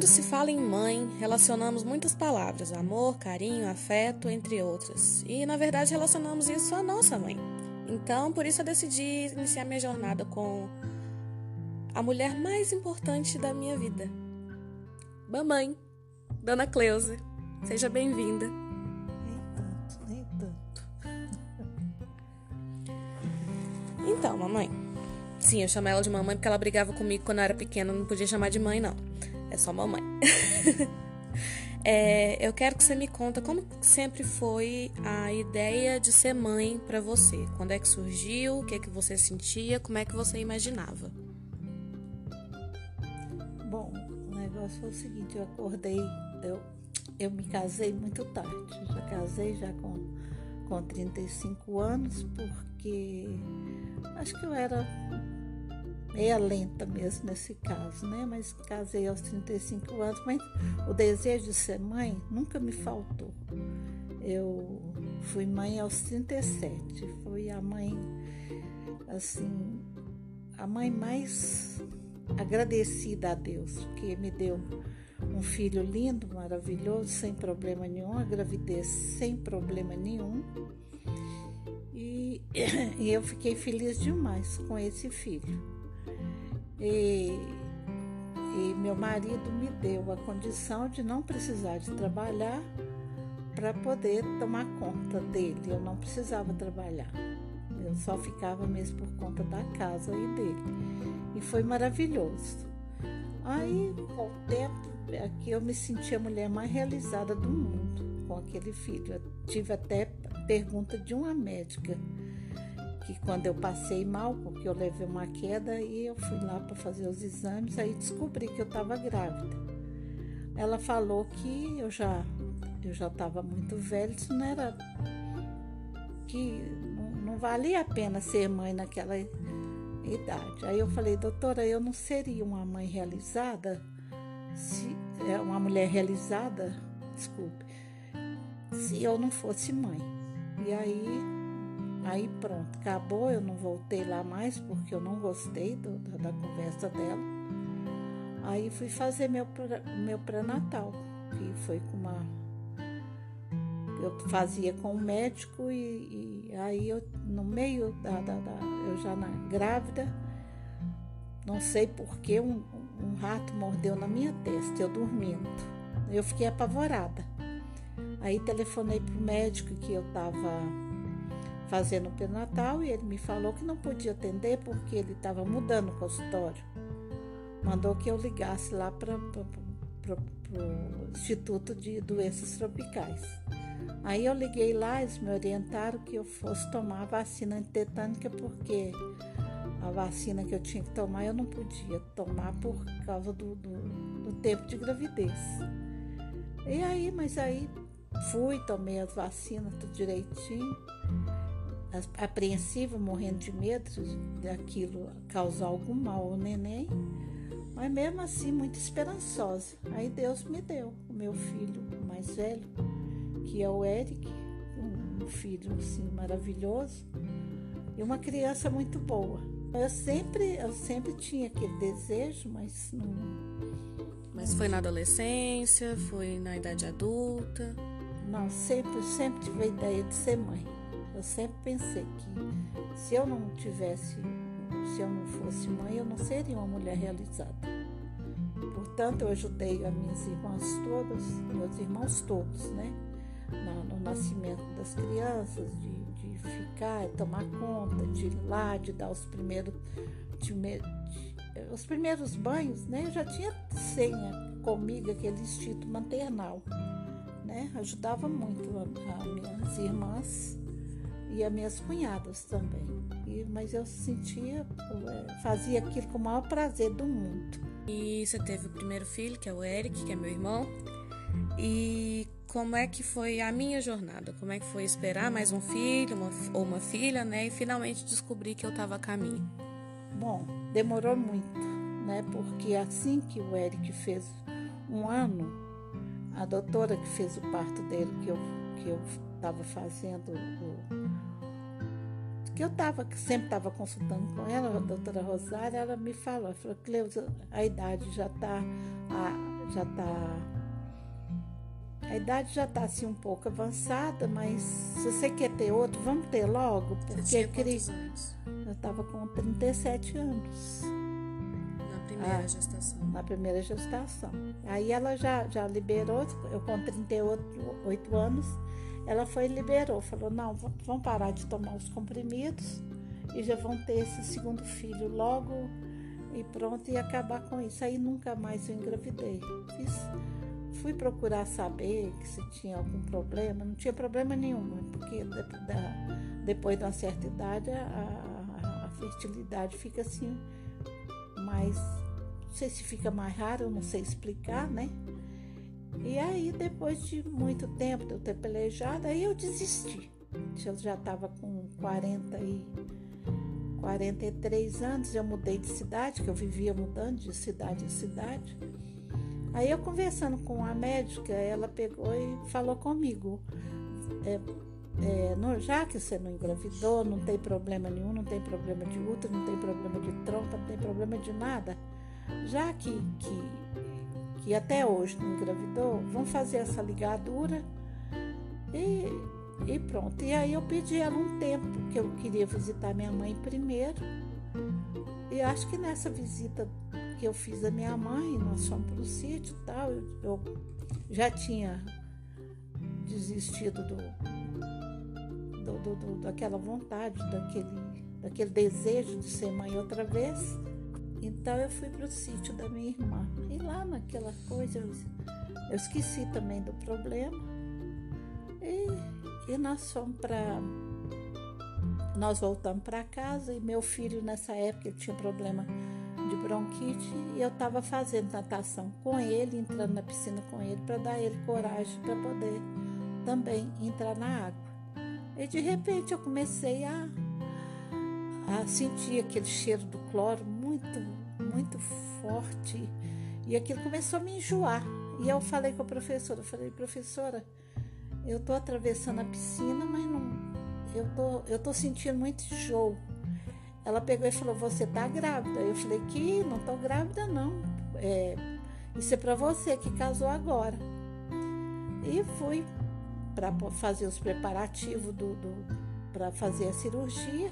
Quando se fala em mãe, relacionamos muitas palavras: amor, carinho, afeto, entre outras. E na verdade relacionamos isso à nossa mãe. Então, por isso eu decidi iniciar minha jornada com a mulher mais importante da minha vida. Mamãe, Dona Cleusa. Seja bem-vinda. Nem tanto, nem tanto. Então, mamãe. Sim, eu chamo ela de mamãe porque ela brigava comigo quando eu era pequena, não podia chamar de mãe, não. É só mamãe. é, eu quero que você me conta como sempre foi a ideia de ser mãe para você. Quando é que surgiu? O que é que você sentia? Como é que você imaginava? Bom, o negócio foi o seguinte, eu acordei, eu, eu me casei muito tarde. Já casei já com, com 35 anos, porque acho que eu era meia lenta mesmo nesse caso, né? Mas casei aos 35 anos, mas o desejo de ser mãe nunca me faltou. Eu fui mãe aos 37, fui a mãe, assim, a mãe mais agradecida a Deus, que me deu um filho lindo, maravilhoso, sem problema nenhum, a gravidez sem problema nenhum. E, e eu fiquei feliz demais com esse filho. E, e meu marido me deu a condição de não precisar de trabalhar para poder tomar conta dele. Eu não precisava trabalhar. Eu só ficava mesmo por conta da casa e dele. E foi maravilhoso. Aí, com o tempo, aqui eu me senti a mulher mais realizada do mundo com aquele filho. Eu tive até pergunta de uma médica que quando eu passei mal, porque eu levei uma queda e eu fui lá para fazer os exames, aí descobri que eu estava grávida. Ela falou que eu já eu já estava muito velha, isso não era que não, não valia a pena ser mãe naquela idade. Aí eu falei, doutora, eu não seria uma mãe realizada se é uma mulher realizada, desculpe, se eu não fosse mãe. E aí Aí pronto, acabou, eu não voltei lá mais porque eu não gostei do, da, da, conversa dela. Aí fui fazer meu, meu pré-natal, que foi com uma. Eu fazia com o um médico e, e, aí eu, no meio da, da, da, eu já na grávida, não sei porquê, um, um rato mordeu na minha testa, eu dormindo. Eu fiquei apavorada. Aí telefonei pro médico que eu estava fazendo o pré-natal e ele me falou que não podia atender porque ele estava mudando o consultório. Mandou que eu ligasse lá para o Instituto de Doenças Tropicais. Aí eu liguei lá, eles me orientaram que eu fosse tomar a vacina antitetânica porque a vacina que eu tinha que tomar eu não podia tomar por causa do, do, do tempo de gravidez. E aí, mas aí fui, tomei as vacinas tudo direitinho apreensiva, morrendo de medo daquilo causar algum mal ao neném, mas mesmo assim muito esperançosa. Aí Deus me deu o meu filho mais velho, que é o Eric, um filho assim maravilhoso e uma criança muito boa. Eu sempre, eu sempre tinha aquele desejo, mas não. Mas foi na adolescência, foi na idade adulta? Não, sempre, sempre tive a ideia de ser mãe. Eu sempre pensei que se eu não tivesse, se eu não fosse mãe, eu não seria uma mulher realizada. Portanto, eu ajudei as minhas irmãs todas, meus irmãos todos, né? no nascimento das crianças, de, de ficar, tomar conta, de ir lá, de dar os primeiros, de, de, os primeiros banhos, né? Eu já tinha senha comigo aquele instinto maternal, né? Ajudava muito as minhas irmãs e as minhas cunhadas também. E, mas eu sentia, é, fazia aquilo com o maior prazer do mundo. E você teve o primeiro filho, que é o Eric, que é meu irmão. E como é que foi a minha jornada? Como é que foi esperar mais um filho uma, ou uma filha, né? E finalmente descobrir que eu estava a caminho. Bom, demorou muito, né? Porque assim que o Eric fez um ano, a doutora que fez o parto dele, que eu que eu estava fazendo o, que eu tava, que sempre estava consultando com ela, a doutora Rosária, ela me falou, falou, Cleusa, a idade já está já está a idade já está assim um pouco avançada, mas se você quer ter outro, vamos ter logo, porque você tinha eu queria. Anos? Eu estava com 37 anos. Na primeira ah, gestação. Na primeira gestação. Aí ela já, já liberou, eu com 38 anos, ela foi e liberou, falou, não, vamos parar de tomar os comprimidos e já vão ter esse segundo filho logo e pronto, e acabar com isso. Aí nunca mais eu engravidei. Fiz fui procurar saber se tinha algum problema, não tinha problema nenhum, né? porque depois de uma certa idade a, a fertilidade fica assim mais. Não sei se fica mais raro, eu não sei explicar, né? E aí, depois de muito tempo de eu ter pelejado, aí eu desisti. Eu já estava com 40 e 43 anos, eu mudei de cidade, que eu vivia mudando de cidade em cidade. Aí eu conversando com a médica, ela pegou e falou comigo. É, é, no, já que você não engravidou, não tem problema nenhum, não tem problema de útero, não tem problema de trompa, não tem problema de nada. Já que, que, que até hoje não engravidou, vamos fazer essa ligadura e, e pronto. E aí eu pedi ela um tempo, que eu queria visitar minha mãe primeiro. E acho que nessa visita que eu fiz a minha mãe, nós fomos para o sítio e tal. Eu, eu, já tinha desistido do, do, do, do, daquela vontade, daquele, daquele desejo de ser mãe outra vez. Então eu fui para o sítio da minha irmã. E lá naquela coisa eu, eu esqueci também do problema. E, e nós fomos para. Nós voltamos para casa e meu filho nessa época tinha problema de bronquite e eu estava fazendo natação com ele, entrando na piscina com ele, para dar ele coragem para poder também entrar na água. E de repente eu comecei a, a sentir aquele cheiro do cloro muito, muito forte e aquilo começou a me enjoar. E eu falei com a professora, eu falei, professora, eu estou atravessando a piscina, mas não, eu tô, eu tô sentindo muito enjoo. Ela pegou e falou: Você tá grávida? Eu falei: Que não tô grávida, não. É, isso é para você que casou agora. E fui para fazer os preparativos do, do para fazer a cirurgia.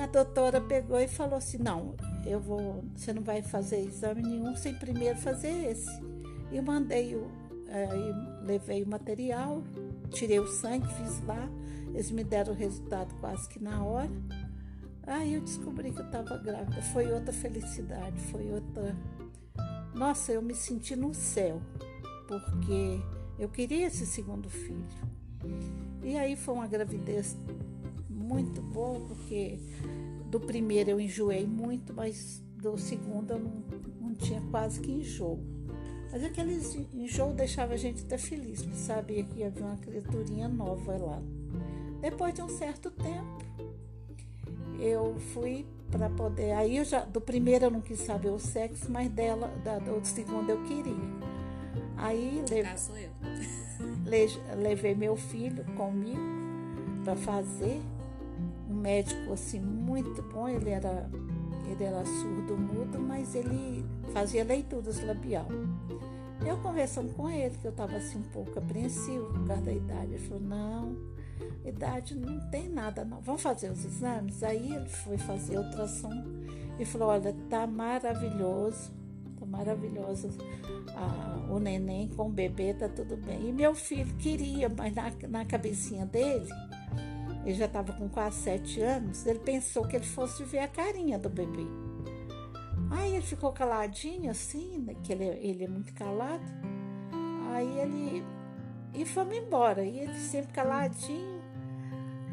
A doutora pegou e falou assim: Não, eu vou, você não vai fazer exame nenhum sem primeiro fazer esse. E mandei o, é, levei o material, tirei o sangue, fiz lá. Eles me deram o resultado quase que na hora. Aí eu descobri que eu estava grávida. Foi outra felicidade, foi outra. Nossa, eu me senti no céu, porque eu queria esse segundo filho. E aí foi uma gravidez muito boa, porque do primeiro eu enjoei muito, mas do segundo eu não, não tinha quase que enjoo. Mas aquele enjoo deixava a gente até feliz, porque sabia que havia uma criaturinha nova lá. Depois de um certo tempo, eu fui para poder. Aí eu já, do primeiro eu não quis saber o sexo, mas dela, da, do segundo eu queria. Aí leve, ah, sou eu. levei meu filho comigo para fazer. Um médico assim muito bom, ele era ele era surdo mudo, mas ele fazia leituras labial. Eu conversando com ele, que eu estava assim um pouco apreensivo por causa da idade, ele falou, não, idade não tem nada não. Vamos fazer os exames? Aí ele foi fazer ultrassom e falou, olha, tá maravilhoso, tá maravilhoso ah, o neném com o bebê, tá tudo bem. E meu filho queria, mas na, na cabecinha dele, ele já estava com quase sete anos, ele pensou que ele fosse ver a carinha do bebê. Aí ele ficou caladinho assim, né, que ele, ele é muito calado. Aí ele e fomos embora. E ele sempre caladinho.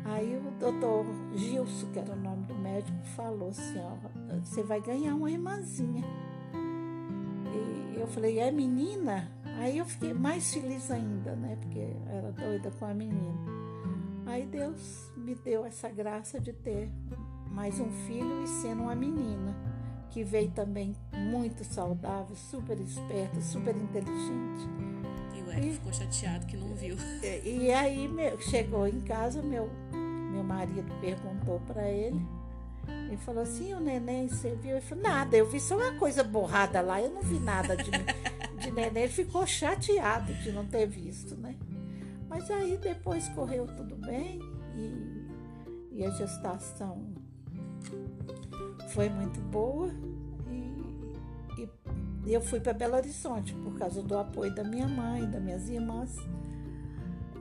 Aí o doutor Gilson, que era o nome do médico, falou assim, ó, você vai ganhar uma irmãzinha. E eu falei, é menina? Aí eu fiquei mais feliz ainda, né? Porque era doida com a menina. Aí Deus me deu essa graça de ter mais um filho e sendo uma menina, que veio também muito saudável, super esperta, super inteligente e, ficou chateado que não viu. E, aí meu, chegou em casa, meu, meu marido perguntou para ele Ele falou assim, o neném, você viu? Ele falou, nada, eu vi só uma coisa borrada lá, eu não vi nada de, de neném. Ele ficou chateado de não ter visto, né? Mas aí depois correu tudo bem e, e a gestação foi muito boa e, e, eu fui para Belo Horizonte por causa do apoio da minha mãe, das minhas irmãs.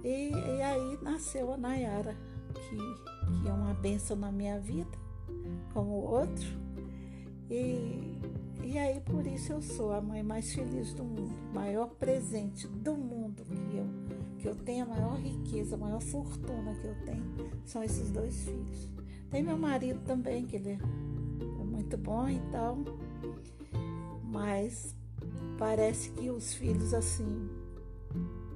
E, e aí nasceu a Nayara, que, que é uma benção na minha vida, como o outro. E, e aí por isso eu sou a mãe mais feliz do mundo, maior presente do mundo que eu, que eu tenho, a maior riqueza, a maior fortuna que eu tenho são esses dois filhos. Tem meu marido também, que ele é, muito bom e tal, mas parece que os filhos assim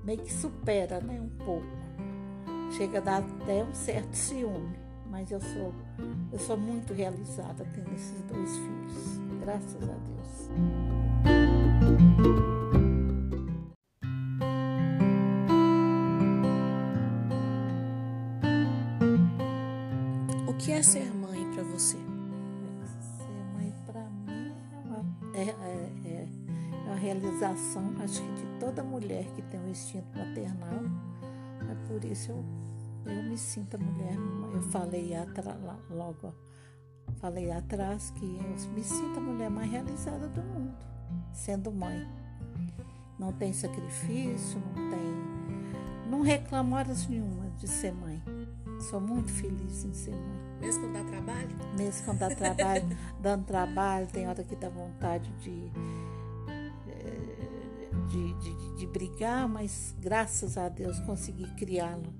meio que supera, né, um pouco. Chega a dar até um certo ciúme, mas eu sou eu sou muito realizada tendo esses dois filhos, graças a Deus. Que é ser mãe para você? Ser mãe para mim é uma, é, é, é uma realização, acho que de toda mulher que tem um instinto maternal. É por isso eu, eu me sinto a mulher. Eu falei atra, logo, falei atrás que eu me sinto a mulher mais realizada do mundo, sendo mãe. Não tem sacrifício, não tem. Não reclamo horas nenhuma de ser mãe. Sou muito feliz em ser mãe. Mesmo quando dá trabalho? Mesmo quando dá trabalho, dando trabalho, tem hora que dá vontade de de, de, de brigar, mas graças a Deus consegui criá-lo.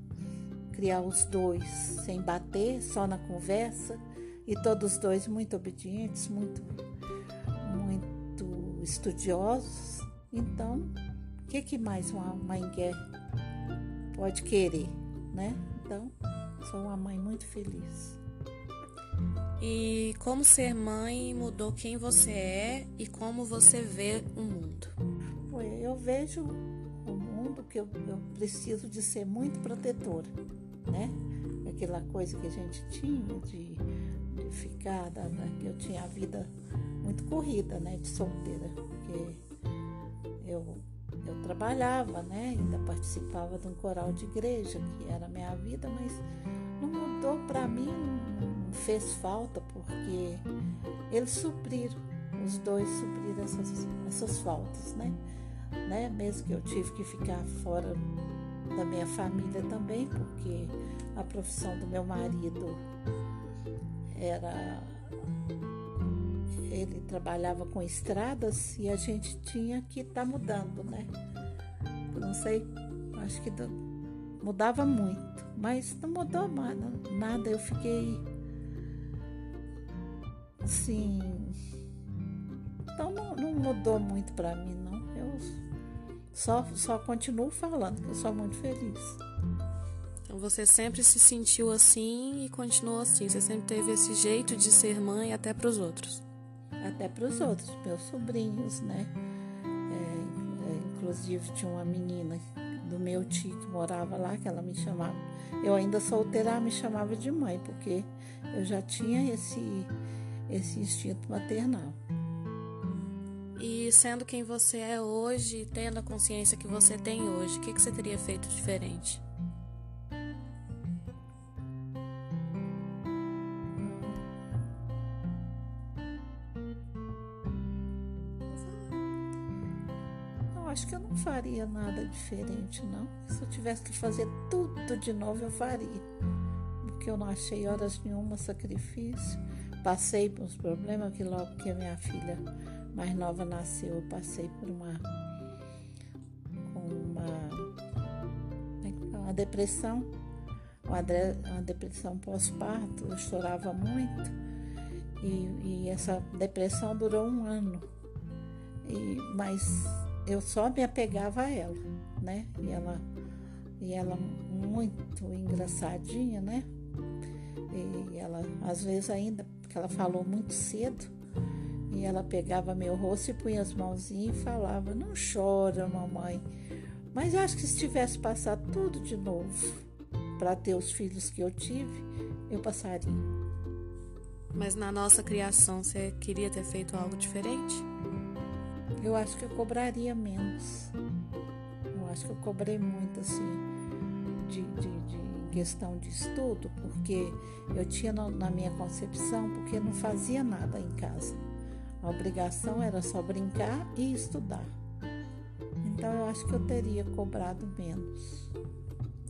Criar os dois sem bater, só na conversa. E todos os dois muito obedientes, muito, muito estudiosos. Então, o que, que mais uma mãe quer, pode querer, né? Então, sou uma mãe muito feliz. E como ser mãe mudou quem você é e como você vê o mundo? eu vejo o mundo que eu, eu preciso de ser muito protetora, né? Aquela coisa que a gente tinha de, de ficar, que eu tinha a vida muito corrida, né? De solteira, porque eu, eu trabalhava, né? Ainda participava de um coral de igreja, que era a minha vida, mas não mudou para mim, fez falta, porque eles supriram, os dois supriram essas, essas faltas, né? né? Mesmo que eu tive que ficar fora da minha família também, porque a profissão do meu marido era ele trabalhava com estradas e a gente tinha que estar tá mudando, né? Não sei, acho que mudava muito, mas não mudou nada. Eu fiquei assim, então não, não mudou muito para mim, não. Eu só, só continuo falando que eu sou muito feliz. Então você sempre se sentiu assim e continuou assim. Você sempre teve esse jeito de ser mãe até para os outros. Até para os outros, meus sobrinhos, né? É, é, inclusive tinha uma menina do meu tio que morava lá que ela me chamava. Eu ainda solteira, me chamava de mãe porque eu já tinha esse esse instinto maternal. E sendo quem você é hoje, tendo a consciência que você tem hoje, o que, que você teria feito diferente? Eu acho que eu não faria nada diferente, não. Se eu tivesse que fazer tudo de novo, eu faria. Porque eu não achei horas nenhuma sacrifício. Passei por uns problemas que logo que a minha filha mais nova nasceu, eu passei por uma uma, uma depressão, uma, uma depressão pós-parto, eu chorava muito e, e, essa depressão durou um ano. E, mas eu só me apegava a ela, né? E ela, e ela muito engraçadinha, né? E ela, às vezes ainda, porque ela falou muito cedo, e ela pegava meu rosto e punha as mãozinhas e falava: Não chora, mamãe. Mas eu acho que se tivesse passado tudo de novo para ter os filhos que eu tive, eu passaria. Mas na nossa criação, você queria ter feito algo diferente? Eu acho que eu cobraria menos. Eu acho que eu cobrei muito, assim, de, de, de questão de estudo, porque eu tinha na minha concepção, porque não fazia nada em casa. A obrigação era só brincar e estudar. Então eu acho que eu teria cobrado menos.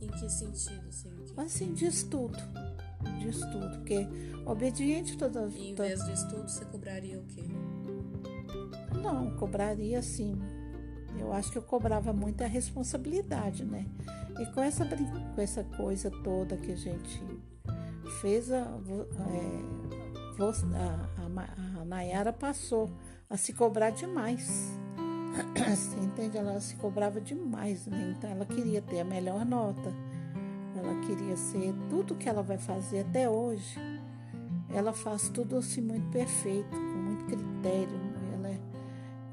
Em que sentido, assim? Assim, de estudo. De estudo, porque obediente toda. E em vez de estudo, você cobraria o quê? Não, cobraria assim. Eu acho que eu cobrava muito a responsabilidade, né? E com essa, com essa coisa toda que a gente fez, a, é, a, a, a Nayara passou a se cobrar demais. Você entende? Ela se cobrava demais, né? Então ela queria ter a melhor nota. Ela queria ser tudo que ela vai fazer até hoje. Ela faz tudo assim muito perfeito, com muito critério. Ela, é,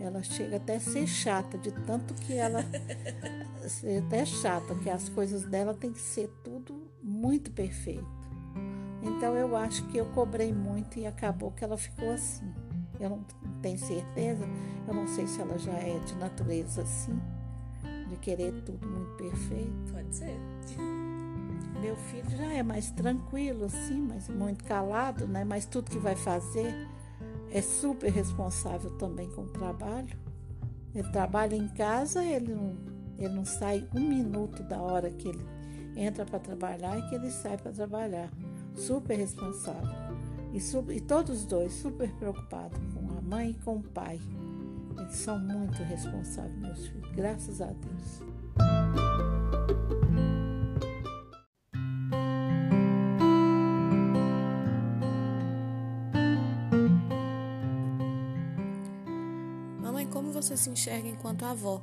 ela chega até a ser chata, de tanto que ela ser até chata, que as coisas dela tem que ser tudo muito perfeito. Então eu acho que eu cobrei muito e acabou que ela ficou assim. Eu não tenho certeza, eu não sei se ela já é de natureza assim, de querer tudo muito perfeito. Pode ser. Meu filho já é mais tranquilo, assim, mas muito calado, né? Mas tudo que vai fazer é super responsável também com o trabalho. Ele trabalha em casa, ele não, ele não sai um minuto da hora que ele entra para trabalhar e que ele sai para trabalhar. Super responsável. E, e todos os dois super preocupados com a mãe e com o pai. Eles são muito responsáveis, meus filhos, graças a Deus. Você se enxerga enquanto avó?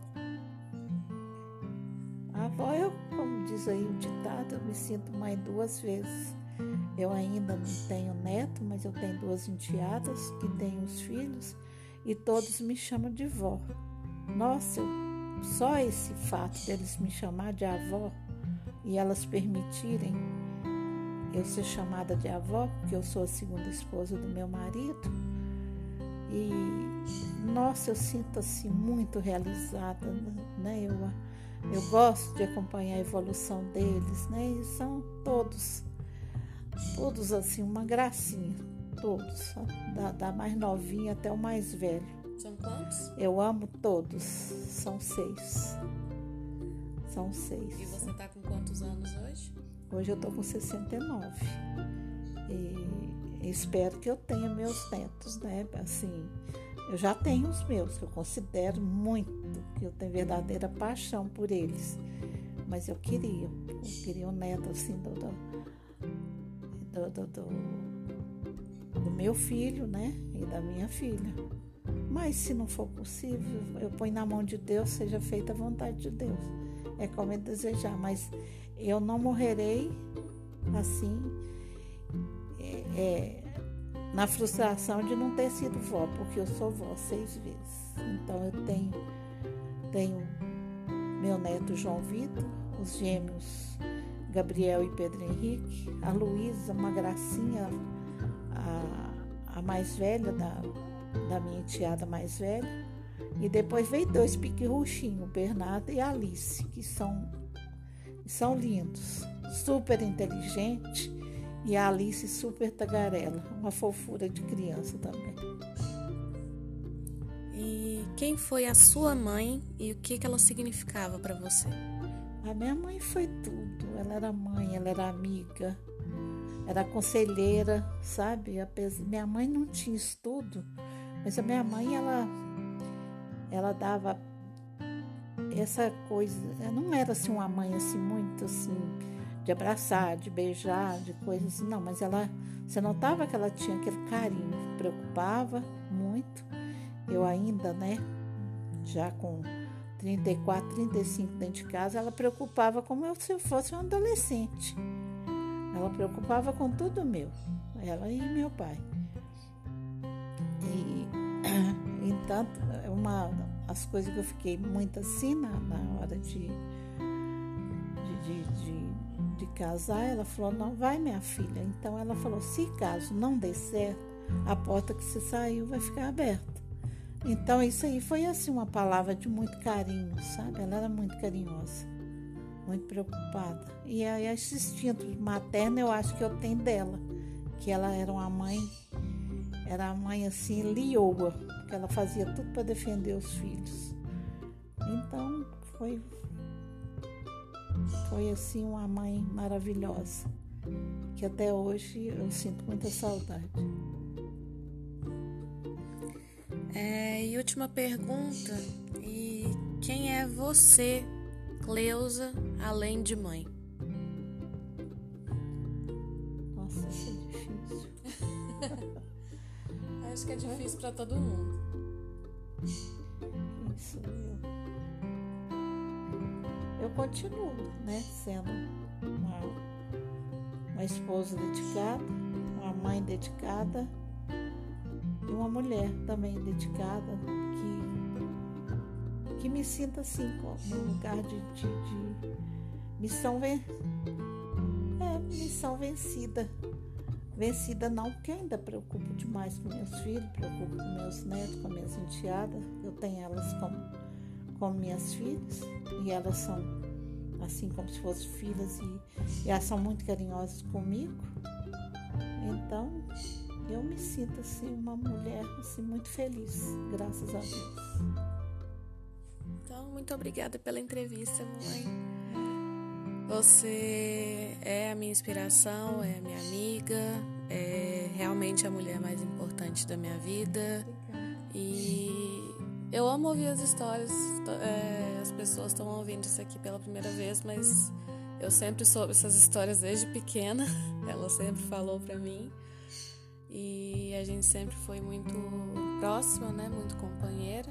A avó, eu, como diz aí o ditado, eu me sinto mãe duas vezes. Eu ainda não tenho neto, mas eu tenho duas enteadas que têm os filhos e todos me chamam de vó. Nossa, só esse fato deles me chamar de avó e elas permitirem eu ser chamada de avó, porque eu sou a segunda esposa do meu marido, e nossa, eu sinto assim muito realizada, né? Eu, eu gosto de acompanhar a evolução deles, né? E são todos, todos assim, uma gracinha, todos, da, da mais novinha até o mais velho. São quantos? Eu amo todos, são seis. São seis. E você tá com quantos anos hoje? Hoje eu tô com 69. E espero que eu tenha meus netos, né? Assim, eu já tenho os meus, que eu considero muito, que eu tenho verdadeira paixão por eles. Mas eu queria, eu queria um neto assim do, do, do, do, do meu filho, né? E da minha filha. Mas se não for possível, eu ponho na mão de Deus, seja feita a vontade de Deus. É como ele desejar, mas eu não morrerei assim é, na frustração de não ter sido vó, porque eu sou vó seis vezes. Então eu tenho, tenho meu neto João Vitor, os gêmeos Gabriel e Pedro Henrique, a Luísa, uma gracinha, a, a mais velha da, da minha enteada mais velha. E depois veio dois pique-ruxinhos, Bernardo e Alice, que são, são lindos, super inteligentes e a Alice super tagarela, uma fofura de criança também. E quem foi a sua mãe e o que, que ela significava para você? A minha mãe foi tudo. Ela era mãe, ela era amiga, era conselheira, sabe? Minha mãe não tinha estudo, mas a minha mãe ela ela dava essa coisa, não era assim uma mãe assim muito assim de abraçar, de beijar, de coisas assim. Não, mas ela, você notava que ela tinha aquele carinho, preocupava muito. Eu ainda, né, já com 34, 35 dentro de casa, ela preocupava como se eu fosse um adolescente. Ela preocupava com tudo meu, ela e meu pai. E, entanto, uma as coisas que eu fiquei muito assim na, na hora de, de, de, de de casar, ela falou: não vai, minha filha. Então ela falou: se caso não dê certo, a porta que você saiu vai ficar aberta. Então isso aí foi assim uma palavra de muito carinho, sabe? Ela era muito carinhosa, muito preocupada. E aí esse instinto materno eu acho que eu tenho dela, que ela era uma mãe, era uma mãe assim lioa, porque ela fazia tudo para defender os filhos. Então foi foi assim uma mãe maravilhosa, que até hoje eu sinto muita saudade. É, e última pergunta, e quem é você, Cleusa, além de mãe? Nossa, isso é difícil. Acho que é difícil para todo mundo. Isso, continuo, né, sendo uma, uma esposa dedicada, uma mãe dedicada e uma mulher também dedicada que, que me sinta assim, no lugar de, de, de missão, ven é, missão vencida. Vencida não, porque ainda preocupo demais com meus filhos, preocupo com meus netos, com minhas enteadas. Eu tenho elas como como minhas filhas e elas são assim como se fossem filhas e, elas são muito carinhosas comigo. Então eu me sinto assim uma mulher assim muito feliz, graças a Deus. Então muito obrigada pela entrevista, mãe. Você é a minha inspiração, é a minha amiga, é realmente a mulher mais importante da minha vida. E eu amo ouvir as histórias. É, as pessoas estão ouvindo isso aqui pela primeira vez, mas eu sempre soube essas histórias desde pequena. Ela sempre falou para mim. E a gente sempre foi muito próxima, né? Muito companheira.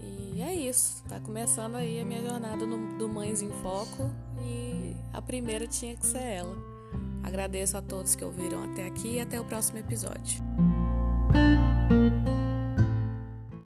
E é isso. Tá começando aí a minha jornada no, do Mães em Foco. E a primeira tinha que ser ela. Agradeço a todos que ouviram até aqui e até o próximo episódio.